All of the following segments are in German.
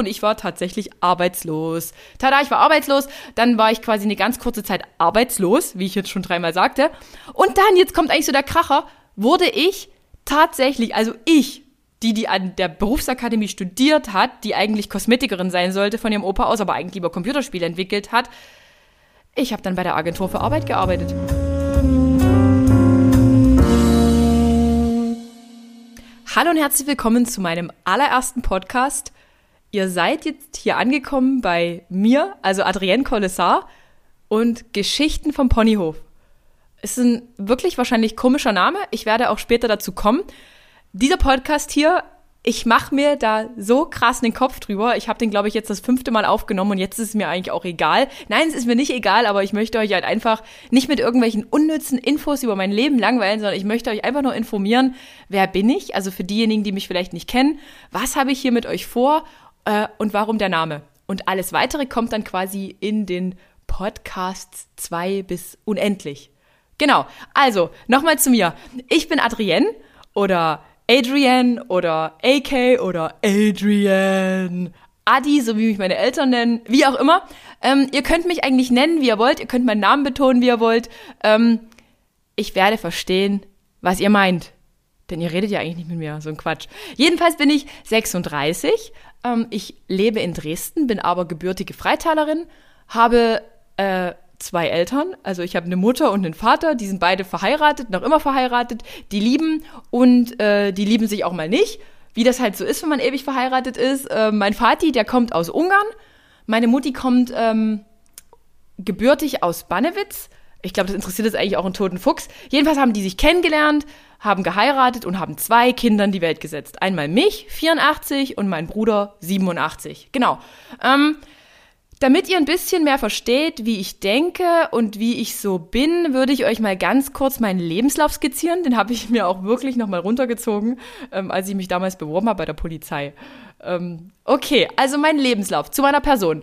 und ich war tatsächlich arbeitslos. Tada, ich war arbeitslos, dann war ich quasi eine ganz kurze Zeit arbeitslos, wie ich jetzt schon dreimal sagte. Und dann, jetzt kommt eigentlich so der Kracher, wurde ich tatsächlich, also ich, die, die an der Berufsakademie studiert hat, die eigentlich Kosmetikerin sein sollte von ihrem Opa aus, aber eigentlich lieber Computerspiele entwickelt hat, ich habe dann bei der Agentur für Arbeit gearbeitet. Hallo und herzlich willkommen zu meinem allerersten Podcast. Ihr seid jetzt hier angekommen bei mir, also Adrienne Collessar und Geschichten vom Ponyhof. Ist ein wirklich wahrscheinlich komischer Name. Ich werde auch später dazu kommen. Dieser Podcast hier ich mache mir da so krass den Kopf drüber. Ich habe den, glaube ich, jetzt das fünfte Mal aufgenommen und jetzt ist es mir eigentlich auch egal. Nein, es ist mir nicht egal, aber ich möchte euch halt einfach nicht mit irgendwelchen unnützen Infos über mein Leben langweilen, sondern ich möchte euch einfach nur informieren, wer bin ich? Also für diejenigen, die mich vielleicht nicht kennen, was habe ich hier mit euch vor äh, und warum der Name? Und alles weitere kommt dann quasi in den Podcasts zwei bis unendlich. Genau. Also, nochmal zu mir. Ich bin Adrienne oder Adrian oder AK oder Adrian. Adi, so wie mich meine Eltern nennen, wie auch immer. Ähm, ihr könnt mich eigentlich nennen, wie ihr wollt. Ihr könnt meinen Namen betonen, wie ihr wollt. Ähm, ich werde verstehen, was ihr meint. Denn ihr redet ja eigentlich nicht mit mir, so ein Quatsch. Jedenfalls bin ich 36. Ähm, ich lebe in Dresden, bin aber gebürtige Freitalerin, habe äh, zwei Eltern. Also ich habe eine Mutter und einen Vater, die sind beide verheiratet, noch immer verheiratet, die lieben und äh, die lieben sich auch mal nicht. Wie das halt so ist, wenn man ewig verheiratet ist. Äh, mein Vati, der kommt aus Ungarn. Meine Mutti kommt ähm, gebürtig aus Bannewitz. Ich glaube, das interessiert jetzt eigentlich auch einen toten Fuchs. Jedenfalls haben die sich kennengelernt, haben geheiratet und haben zwei Kinder in die Welt gesetzt. Einmal mich, 84, und mein Bruder, 87. Genau. Ähm, damit ihr ein bisschen mehr versteht, wie ich denke und wie ich so bin, würde ich euch mal ganz kurz meinen Lebenslauf skizzieren. Den habe ich mir auch wirklich nochmal runtergezogen, ähm, als ich mich damals beworben habe bei der Polizei. Ähm, okay, also mein Lebenslauf zu meiner Person.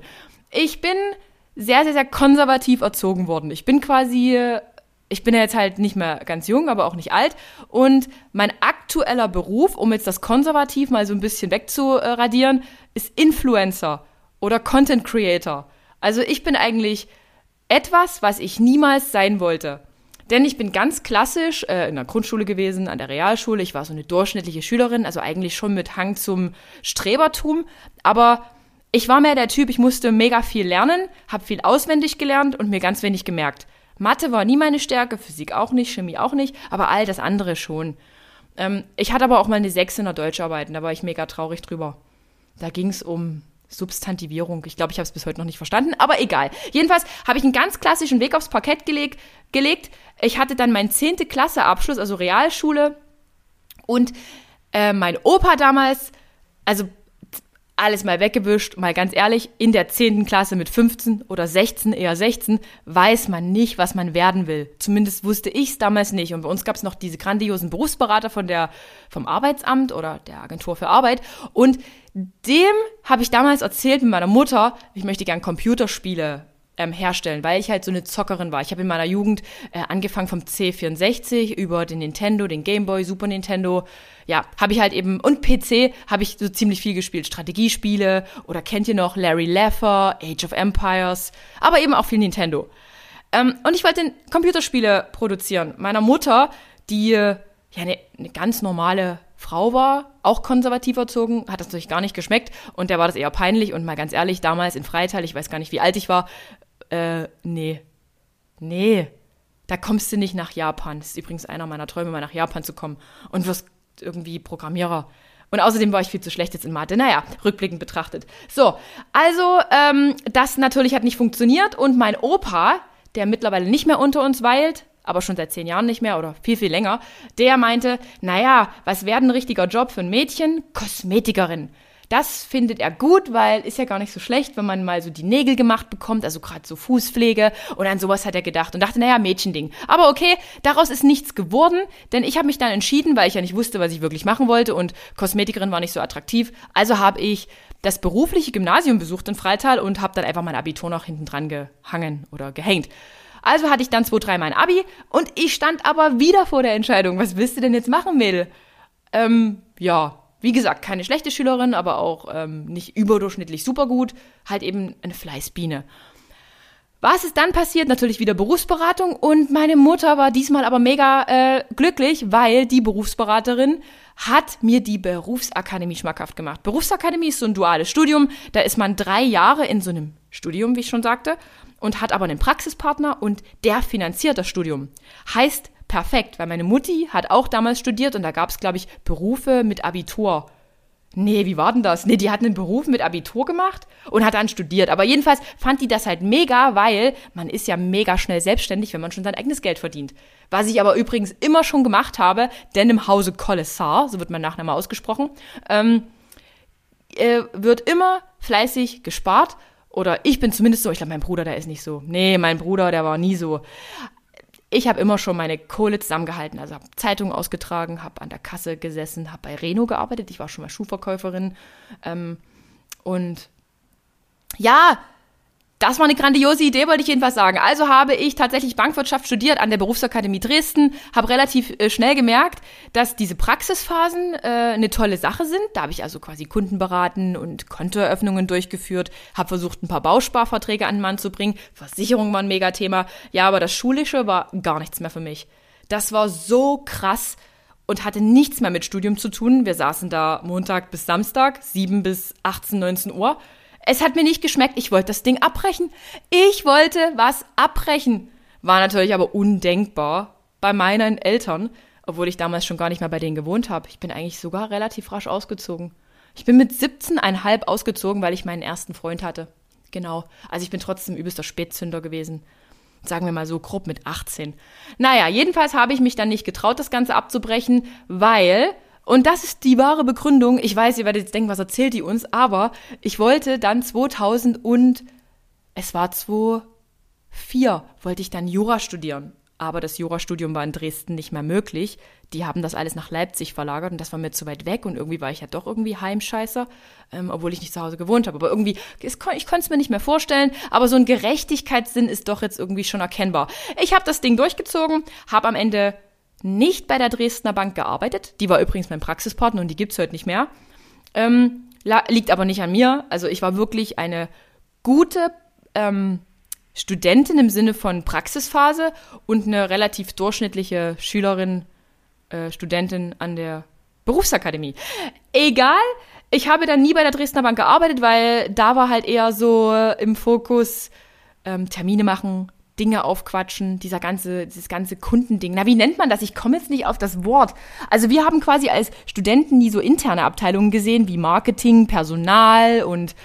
Ich bin sehr, sehr, sehr konservativ erzogen worden. Ich bin quasi ich bin ja jetzt halt nicht mehr ganz jung, aber auch nicht alt. Und mein aktueller Beruf, um jetzt das konservativ mal so ein bisschen wegzuradieren, ist Influencer oder Content Creator. Also ich bin eigentlich etwas, was ich niemals sein wollte. Denn ich bin ganz klassisch äh, in der Grundschule gewesen, an der Realschule. Ich war so eine durchschnittliche Schülerin, also eigentlich schon mit Hang zum Strebertum. Aber ich war mehr der Typ, ich musste mega viel lernen, habe viel auswendig gelernt und mir ganz wenig gemerkt. Mathe war nie meine Stärke, Physik auch nicht, Chemie auch nicht, aber all das andere schon. Ähm, ich hatte aber auch mal eine 6 in der Deutscharbeit, da war ich mega traurig drüber. Da ging es um Substantivierung. Ich glaube, ich habe es bis heute noch nicht verstanden, aber egal. Jedenfalls habe ich einen ganz klassischen Weg aufs Parkett geleg gelegt. Ich hatte dann meinen 10. Klasse Abschluss, also Realschule. Und äh, mein Opa damals, also alles mal weggewischt, mal ganz ehrlich, in der 10. Klasse mit 15 oder 16, eher 16, weiß man nicht, was man werden will. Zumindest wusste ich es damals nicht. Und bei uns gab es noch diese grandiosen Berufsberater von der, vom Arbeitsamt oder der Agentur für Arbeit. Und dem habe ich damals erzählt mit meiner Mutter, ich möchte gern Computerspiele ähm, herstellen, weil ich halt so eine Zockerin war. Ich habe in meiner Jugend äh, angefangen vom C64 über den Nintendo, den Game Boy, Super Nintendo. Ja, habe ich halt eben und PC habe ich so ziemlich viel gespielt. Strategiespiele oder kennt ihr noch Larry Laffer, Age of Empires, aber eben auch viel Nintendo. Ähm, und ich wollte Computerspiele produzieren. Meiner Mutter, die ja eine, eine ganz normale Frau war, auch konservativ erzogen, hat das natürlich gar nicht geschmeckt und der war das eher peinlich und mal ganz ehrlich, damals in Freital, ich weiß gar nicht, wie alt ich war, äh, nee. Nee. Da kommst du nicht nach Japan. Das ist übrigens einer meiner Träume, mal nach Japan zu kommen. Und wirst irgendwie Programmierer. Und außerdem war ich viel zu schlecht jetzt in Mathe. Naja, rückblickend betrachtet. So, also ähm, das natürlich hat nicht funktioniert. Und mein Opa, der mittlerweile nicht mehr unter uns weilt, aber schon seit zehn Jahren nicht mehr oder viel, viel länger, der meinte, naja, was wäre ein richtiger Job für ein Mädchen? Kosmetikerin. Das findet er gut, weil ist ja gar nicht so schlecht, wenn man mal so die Nägel gemacht bekommt, also gerade so Fußpflege und an sowas hat er gedacht und dachte, naja, Mädchending. Aber okay, daraus ist nichts geworden, denn ich habe mich dann entschieden, weil ich ja nicht wusste, was ich wirklich machen wollte und Kosmetikerin war nicht so attraktiv, also habe ich das berufliche Gymnasium besucht in Freital und habe dann einfach mein Abitur noch hinten dran gehangen oder gehängt. Also hatte ich dann zwei, drei mein Abi und ich stand aber wieder vor der Entscheidung, was willst du denn jetzt machen, Mädel? Ähm, ja, wie gesagt, keine schlechte Schülerin, aber auch ähm, nicht überdurchschnittlich super gut. Halt eben eine Fleißbiene. Was ist dann passiert? Natürlich wieder Berufsberatung und meine Mutter war diesmal aber mega äh, glücklich, weil die Berufsberaterin hat mir die Berufsakademie schmackhaft gemacht. Berufsakademie ist so ein duales Studium, da ist man drei Jahre in so einem Studium, wie ich schon sagte, und hat aber einen Praxispartner und der finanziert das Studium. Heißt perfekt, weil meine Mutti hat auch damals studiert und da gab es, glaube ich, Berufe mit Abitur. Nee, wie war denn das? Nee, die hat einen Beruf mit Abitur gemacht und hat dann studiert. Aber jedenfalls fand die das halt mega, weil man ist ja mega schnell selbstständig, wenn man schon sein eigenes Geld verdient. Was ich aber übrigens immer schon gemacht habe, denn im Hause Kollessar, so wird mein Nachname ausgesprochen, ähm, äh, wird immer fleißig gespart. Oder ich bin zumindest so, ich glaube, mein Bruder, der ist nicht so. Nee, mein Bruder, der war nie so ich habe immer schon meine Kohle zusammengehalten, also habe Zeitungen ausgetragen, habe an der Kasse gesessen, habe bei Reno gearbeitet, ich war schon mal Schuhverkäuferin. Ähm, und ja, das war eine grandiose Idee, wollte ich jedenfalls sagen. Also habe ich tatsächlich Bankwirtschaft studiert an der Berufsakademie Dresden, habe relativ äh, schnell gemerkt, dass diese Praxisphasen äh, eine tolle Sache sind. Da habe ich also quasi Kunden beraten und Kontoeröffnungen durchgeführt, habe versucht, ein paar Bausparverträge an den Mann zu bringen. Versicherung war ein Megathema. Ja, aber das Schulische war gar nichts mehr für mich. Das war so krass und hatte nichts mehr mit Studium zu tun. Wir saßen da Montag bis Samstag, 7 bis 18, 19 Uhr es hat mir nicht geschmeckt. Ich wollte das Ding abbrechen. Ich wollte was abbrechen. War natürlich aber undenkbar bei meinen Eltern, obwohl ich damals schon gar nicht mehr bei denen gewohnt habe. Ich bin eigentlich sogar relativ rasch ausgezogen. Ich bin mit 17,5 ausgezogen, weil ich meinen ersten Freund hatte. Genau. Also ich bin trotzdem übelster Spätzünder gewesen. Sagen wir mal so grob mit 18. Naja, jedenfalls habe ich mich dann nicht getraut, das Ganze abzubrechen, weil und das ist die wahre Begründung. Ich weiß, ihr werdet jetzt denken, was erzählt die uns, aber ich wollte dann 2000 und es war 2004, wollte ich dann Jura studieren. Aber das Jurastudium war in Dresden nicht mehr möglich. Die haben das alles nach Leipzig verlagert und das war mir zu weit weg und irgendwie war ich ja doch irgendwie Heimscheißer, ähm, obwohl ich nicht zu Hause gewohnt habe. Aber irgendwie, ich konnte es mir nicht mehr vorstellen, aber so ein Gerechtigkeitssinn ist doch jetzt irgendwie schon erkennbar. Ich habe das Ding durchgezogen, habe am Ende nicht bei der Dresdner Bank gearbeitet. Die war übrigens mein Praxispartner und die gibt's heute nicht mehr. Ähm, liegt aber nicht an mir. Also ich war wirklich eine gute ähm, Studentin im Sinne von Praxisphase und eine relativ durchschnittliche Schülerin, äh, Studentin an der Berufsakademie. Egal, ich habe dann nie bei der Dresdner Bank gearbeitet, weil da war halt eher so im Fokus ähm, Termine machen, Dinge aufquatschen, dieser ganze, dieses ganze Kundending. Na, wie nennt man das? Ich komme jetzt nicht auf das Wort. Also wir haben quasi als Studenten nie so interne Abteilungen gesehen, wie Marketing, Personal und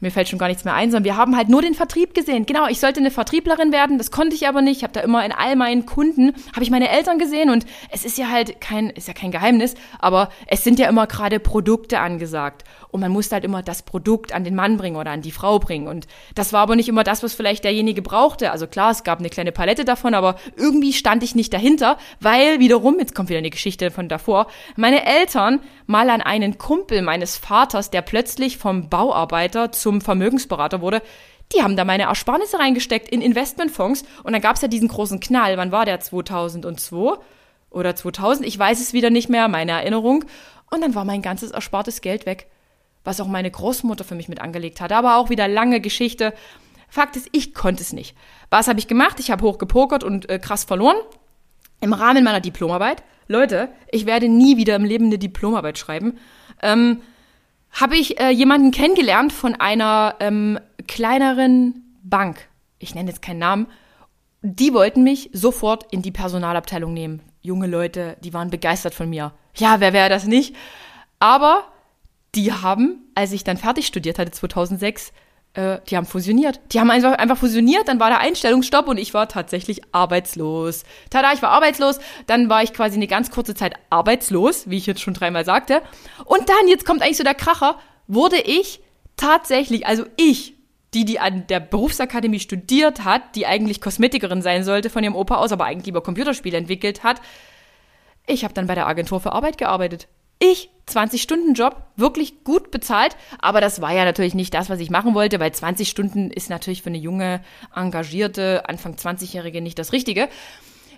mir fällt schon gar nichts mehr ein, sondern wir haben halt nur den Vertrieb gesehen. Genau, ich sollte eine Vertrieblerin werden, das konnte ich aber nicht. Ich habe da immer in all meinen Kunden, habe ich meine Eltern gesehen und es ist ja halt kein, ist ja kein Geheimnis, aber es sind ja immer gerade Produkte angesagt. Und man musste halt immer das Produkt an den Mann bringen oder an die Frau bringen. Und das war aber nicht immer das, was vielleicht derjenige brauchte. Also klar, es gab eine kleine Palette davon, aber irgendwie stand ich nicht dahinter, weil wiederum, jetzt kommt wieder eine Geschichte von davor, meine Eltern mal an einen Kumpel meines Vaters, der plötzlich vom Bauarbeiter zum Vermögensberater wurde, die haben da meine Ersparnisse reingesteckt in Investmentfonds und dann gab es ja diesen großen Knall. Wann war der? 2002 oder 2000? Ich weiß es wieder nicht mehr, meine Erinnerung. Und dann war mein ganzes erspartes Geld weg, was auch meine Großmutter für mich mit angelegt hat. Aber auch wieder lange Geschichte. Fakt ist, ich konnte es nicht. Was habe ich gemacht? Ich habe hochgepokert und äh, krass verloren. Im Rahmen meiner Diplomarbeit. Leute, ich werde nie wieder im Leben eine Diplomarbeit schreiben. Ähm, habe ich äh, jemanden kennengelernt von einer ähm, kleineren Bank. Ich nenne jetzt keinen Namen. Die wollten mich sofort in die Personalabteilung nehmen. Junge Leute, die waren begeistert von mir. Ja, wer wäre das nicht? Aber die haben, als ich dann fertig studiert hatte, 2006, äh, die haben fusioniert. Die haben einfach, einfach fusioniert, dann war der Einstellungsstopp und ich war tatsächlich arbeitslos. Tada, ich war arbeitslos, dann war ich quasi eine ganz kurze Zeit arbeitslos, wie ich jetzt schon dreimal sagte. Und dann, jetzt kommt eigentlich so der Kracher, wurde ich tatsächlich, also ich, die, die an der Berufsakademie studiert hat, die eigentlich Kosmetikerin sein sollte von ihrem Opa aus, aber eigentlich lieber Computerspiele entwickelt hat, ich habe dann bei der Agentur für Arbeit gearbeitet. Ich, 20-Stunden-Job, wirklich gut bezahlt, aber das war ja natürlich nicht das, was ich machen wollte, weil 20 Stunden ist natürlich für eine junge, engagierte, Anfang 20-Jährige nicht das Richtige.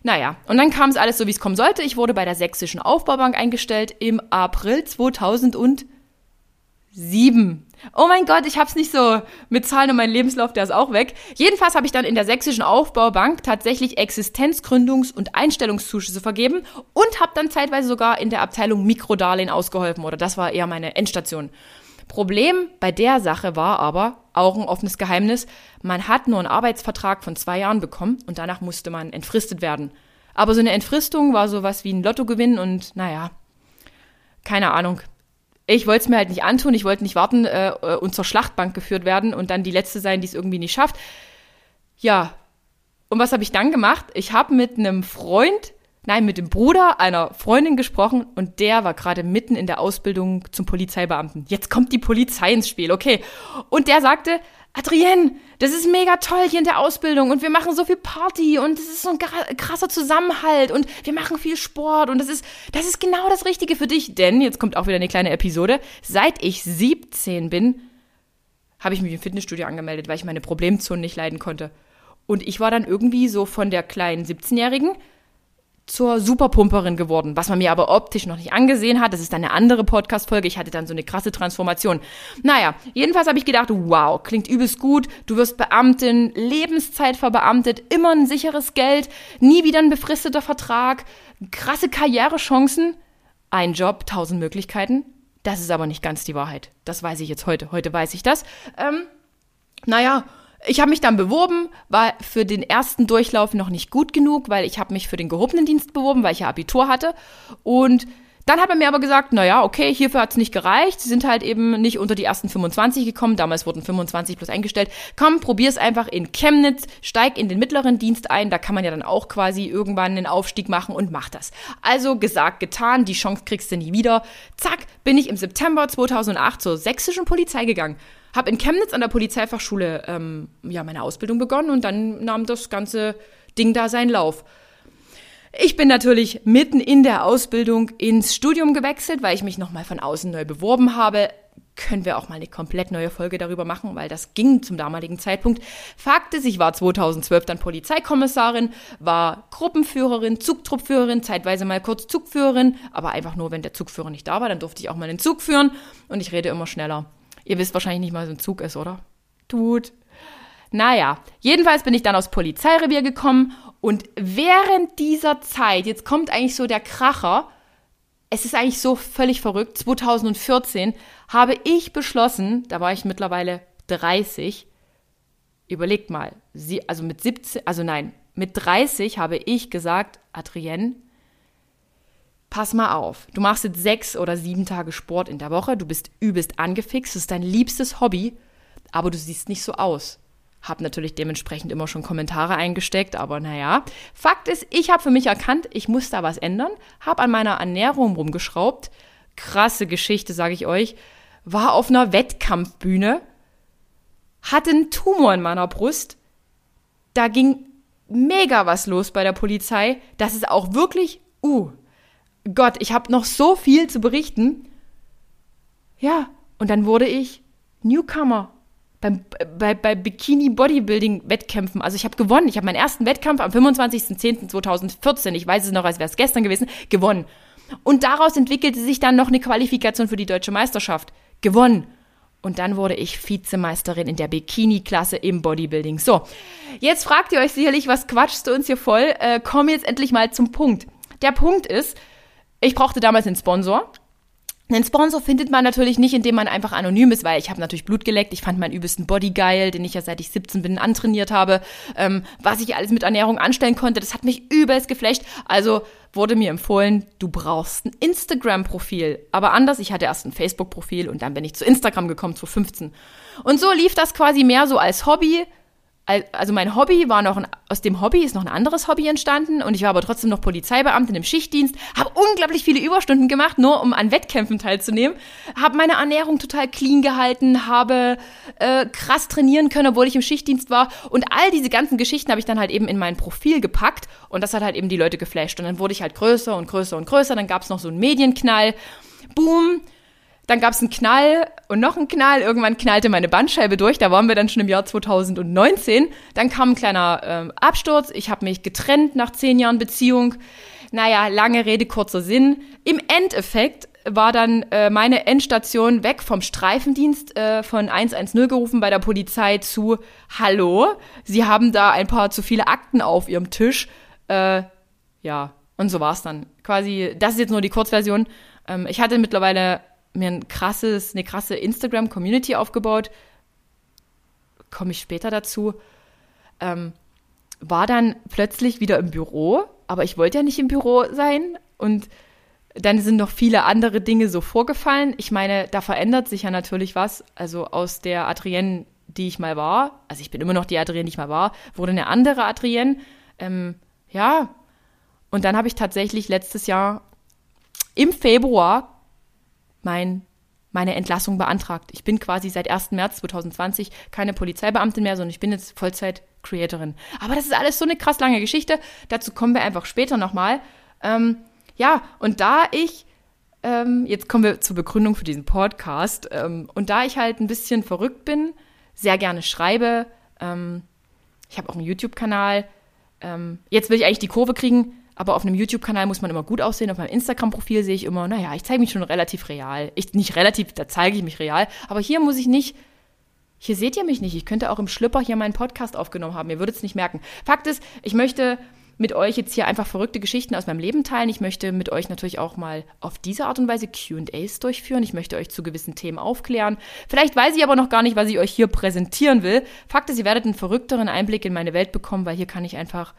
Naja, und dann kam es alles so, wie es kommen sollte. Ich wurde bei der Sächsischen Aufbaubank eingestellt im April 2007. Oh mein Gott, ich hab's nicht so mit Zahlen und mein Lebenslauf, der ist auch weg. Jedenfalls habe ich dann in der Sächsischen Aufbaubank tatsächlich Existenzgründungs- und Einstellungszuschüsse vergeben und habe dann zeitweise sogar in der Abteilung Mikrodarlehen ausgeholfen oder das war eher meine Endstation. Problem bei der Sache war aber, auch ein offenes Geheimnis, man hat nur einen Arbeitsvertrag von zwei Jahren bekommen und danach musste man entfristet werden. Aber so eine Entfristung war sowas wie ein Lottogewinn und naja, keine Ahnung ich wollte es mir halt nicht antun, ich wollte nicht warten äh, äh, und zur Schlachtbank geführt werden und dann die Letzte sein, die es irgendwie nicht schafft. Ja, und was habe ich dann gemacht? Ich habe mit einem Freund, nein, mit dem Bruder einer Freundin gesprochen und der war gerade mitten in der Ausbildung zum Polizeibeamten. Jetzt kommt die Polizei ins Spiel, okay. Und der sagte, Adrienne, das ist mega toll hier in der Ausbildung und wir machen so viel Party und es ist so ein krasser Zusammenhalt und wir machen viel Sport und das ist, das ist genau das Richtige für dich. Denn, jetzt kommt auch wieder eine kleine Episode, seit ich 17 bin, habe ich mich im Fitnessstudio angemeldet, weil ich meine Problemzonen nicht leiden konnte. Und ich war dann irgendwie so von der kleinen 17-Jährigen zur Superpumperin geworden, was man mir aber optisch noch nicht angesehen hat. Das ist dann eine andere Podcast-Folge. Ich hatte dann so eine krasse Transformation. Naja, jedenfalls habe ich gedacht, wow, klingt übelst gut. Du wirst Beamtin, Lebenszeit verbeamtet, immer ein sicheres Geld, nie wieder ein befristeter Vertrag, krasse Karrierechancen, ein Job, tausend Möglichkeiten. Das ist aber nicht ganz die Wahrheit. Das weiß ich jetzt heute. Heute weiß ich das. Ähm, naja, ich habe mich dann beworben, war für den ersten Durchlauf noch nicht gut genug, weil ich habe mich für den gehobenen Dienst beworben, weil ich ja Abitur hatte. Und dann hat er mir aber gesagt, naja, okay, hierfür hat's nicht gereicht. Sie sind halt eben nicht unter die ersten 25 gekommen. Damals wurden 25 plus eingestellt. Komm, probier's einfach in Chemnitz, steig in den mittleren Dienst ein. Da kann man ja dann auch quasi irgendwann einen Aufstieg machen und mach das. Also gesagt, getan, die Chance kriegst du nie wieder. Zack, bin ich im September 2008 zur sächsischen Polizei gegangen. Habe in Chemnitz an der Polizeifachschule ähm, ja, meine Ausbildung begonnen und dann nahm das ganze Ding da seinen Lauf. Ich bin natürlich mitten in der Ausbildung ins Studium gewechselt, weil ich mich nochmal von außen neu beworben habe. Können wir auch mal eine komplett neue Folge darüber machen, weil das ging zum damaligen Zeitpunkt. Fakt ist, ich war 2012 dann Polizeikommissarin, war Gruppenführerin, Zugtruppführerin, zeitweise mal kurz Zugführerin, aber einfach nur, wenn der Zugführer nicht da war, dann durfte ich auch mal den Zug führen und ich rede immer schneller. Ihr wisst wahrscheinlich nicht mal, was ein Zug ist, oder? Tut. Naja, jedenfalls bin ich dann aufs Polizeirevier gekommen und während dieser Zeit, jetzt kommt eigentlich so der Kracher, es ist eigentlich so völlig verrückt, 2014 habe ich beschlossen, da war ich mittlerweile 30, überlegt mal, sie, also mit 17, also nein, mit 30 habe ich gesagt, Adrienne, pass mal auf, du machst jetzt sechs oder sieben Tage Sport in der Woche, du bist übelst angefixt, das ist dein liebstes Hobby, aber du siehst nicht so aus. Hab natürlich dementsprechend immer schon Kommentare eingesteckt, aber naja. Fakt ist, ich habe für mich erkannt, ich muss da was ändern, habe an meiner Ernährung rumgeschraubt. Krasse Geschichte, sage ich euch. War auf einer Wettkampfbühne, hatte einen Tumor in meiner Brust. Da ging mega was los bei der Polizei. Das ist auch wirklich, uh, Gott, ich habe noch so viel zu berichten. Ja, und dann wurde ich Newcomer beim, bei, bei Bikini Bodybuilding Wettkämpfen. Also ich habe gewonnen. Ich habe meinen ersten Wettkampf am 25.10.2014, ich weiß es noch, als wäre es gestern gewesen, gewonnen. Und daraus entwickelte sich dann noch eine Qualifikation für die deutsche Meisterschaft. Gewonnen. Und dann wurde ich Vizemeisterin in der Bikini-Klasse im Bodybuilding. So, jetzt fragt ihr euch sicherlich, was quatschst du uns hier voll? Äh, komm jetzt endlich mal zum Punkt. Der Punkt ist, ich brauchte damals einen Sponsor. Einen Sponsor findet man natürlich nicht, indem man einfach anonym ist, weil ich habe natürlich Blut geleckt. Ich fand meinen übelsten Body geil, den ich ja seit ich 17 bin antrainiert habe. Ähm, was ich alles mit Ernährung anstellen konnte, das hat mich übelst geflecht. Also wurde mir empfohlen, du brauchst ein Instagram-Profil. Aber anders, ich hatte erst ein Facebook-Profil und dann bin ich zu Instagram gekommen, zu 15. Und so lief das quasi mehr so als Hobby also mein Hobby war noch ein, aus dem Hobby ist noch ein anderes Hobby entstanden und ich war aber trotzdem noch Polizeibeamtin im Schichtdienst, habe unglaublich viele Überstunden gemacht, nur um an Wettkämpfen teilzunehmen, habe meine Ernährung total clean gehalten, habe äh, krass trainieren können, obwohl ich im Schichtdienst war und all diese ganzen Geschichten habe ich dann halt eben in mein Profil gepackt und das hat halt eben die Leute geflasht und dann wurde ich halt größer und größer und größer, dann gab es noch so einen Medienknall, boom, dann gab es einen Knall und noch einen Knall. Irgendwann knallte meine Bandscheibe durch. Da waren wir dann schon im Jahr 2019. Dann kam ein kleiner ähm, Absturz. Ich habe mich getrennt nach zehn Jahren Beziehung. Naja, lange Rede, kurzer Sinn. Im Endeffekt war dann äh, meine Endstation weg vom Streifendienst äh, von 110 gerufen bei der Polizei zu Hallo, Sie haben da ein paar zu viele Akten auf Ihrem Tisch. Äh, ja, und so war es dann. Quasi, das ist jetzt nur die Kurzversion. Ähm, ich hatte mittlerweile mir ein krasses, eine krasse Instagram-Community aufgebaut. Komme ich später dazu. Ähm, war dann plötzlich wieder im Büro, aber ich wollte ja nicht im Büro sein und dann sind noch viele andere Dinge so vorgefallen. Ich meine, da verändert sich ja natürlich was. Also aus der Adrienne, die ich mal war, also ich bin immer noch die Adrienne, die ich mal war, wurde eine andere Adrienne. Ähm, ja, und dann habe ich tatsächlich letztes Jahr im Februar mein, meine Entlassung beantragt. Ich bin quasi seit 1. März 2020 keine Polizeibeamtin mehr, sondern ich bin jetzt Vollzeit-Creatorin. Aber das ist alles so eine krass lange Geschichte. Dazu kommen wir einfach später nochmal. Ähm, ja, und da ich, ähm, jetzt kommen wir zur Begründung für diesen Podcast, ähm, und da ich halt ein bisschen verrückt bin, sehr gerne schreibe, ähm, ich habe auch einen YouTube-Kanal, ähm, jetzt will ich eigentlich die Kurve kriegen, aber auf einem YouTube-Kanal muss man immer gut aussehen. Auf meinem Instagram-Profil sehe ich immer, naja, ich zeige mich schon relativ real. Ich, nicht relativ, da zeige ich mich real. Aber hier muss ich nicht, hier seht ihr mich nicht. Ich könnte auch im Schlüpper hier meinen Podcast aufgenommen haben. Ihr würdet es nicht merken. Fakt ist, ich möchte mit euch jetzt hier einfach verrückte Geschichten aus meinem Leben teilen. Ich möchte mit euch natürlich auch mal auf diese Art und Weise QAs durchführen. Ich möchte euch zu gewissen Themen aufklären. Vielleicht weiß ich aber noch gar nicht, was ich euch hier präsentieren will. Fakt ist, ihr werdet einen verrückteren Einblick in meine Welt bekommen, weil hier kann ich einfach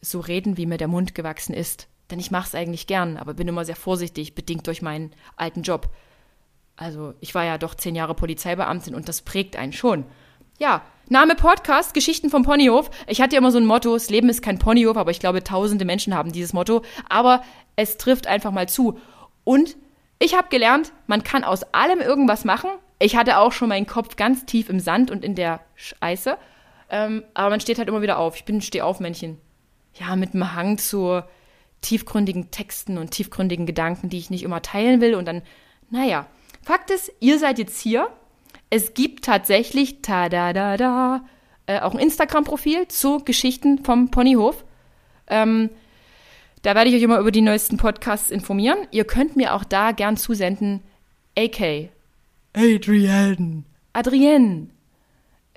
so reden, wie mir der Mund gewachsen ist. Denn ich mache es eigentlich gern, aber bin immer sehr vorsichtig, bedingt durch meinen alten Job. Also ich war ja doch zehn Jahre Polizeibeamtin und das prägt einen schon. Ja, Name Podcast, Geschichten vom Ponyhof. Ich hatte ja immer so ein Motto, das Leben ist kein Ponyhof, aber ich glaube, tausende Menschen haben dieses Motto. Aber es trifft einfach mal zu. Und ich habe gelernt, man kann aus allem irgendwas machen. Ich hatte auch schon meinen Kopf ganz tief im Sand und in der Scheiße. Ähm, aber man steht halt immer wieder auf. Ich bin ein Stehaufmännchen ja, mit einem Hang zu tiefgründigen Texten und tiefgründigen Gedanken, die ich nicht immer teilen will. Und dann, naja, Fakt ist, ihr seid jetzt hier. Es gibt tatsächlich, ta da da da, äh, auch ein Instagram-Profil zu Geschichten vom Ponyhof. Ähm, da werde ich euch immer über die neuesten Podcasts informieren. Ihr könnt mir auch da gern zusenden, AK. Adrienne. Adrienne.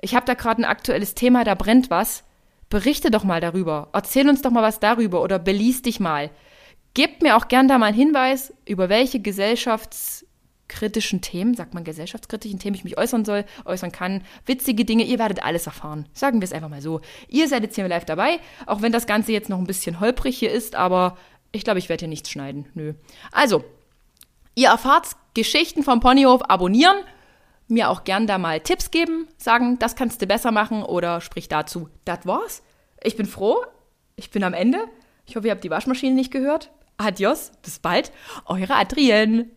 Ich habe da gerade ein aktuelles Thema, da brennt was berichte doch mal darüber. Erzähl uns doch mal was darüber oder belies dich mal. Gebt mir auch gern da mal einen Hinweis, über welche gesellschaftskritischen Themen, sagt man gesellschaftskritischen Themen, ich mich äußern soll, äußern kann. Witzige Dinge, ihr werdet alles erfahren. Sagen wir es einfach mal so. Ihr seid jetzt hier live dabei, auch wenn das Ganze jetzt noch ein bisschen holprig hier ist, aber ich glaube, ich werde hier nichts schneiden. Nö. Also, ihr erfahrt Geschichten vom Ponyhof abonnieren mir auch gern da mal Tipps geben, sagen, das kannst du besser machen oder sprich dazu, das war's. Ich bin froh, ich bin am Ende. Ich hoffe, ihr habt die Waschmaschine nicht gehört. Adios, bis bald, eure Adrienne.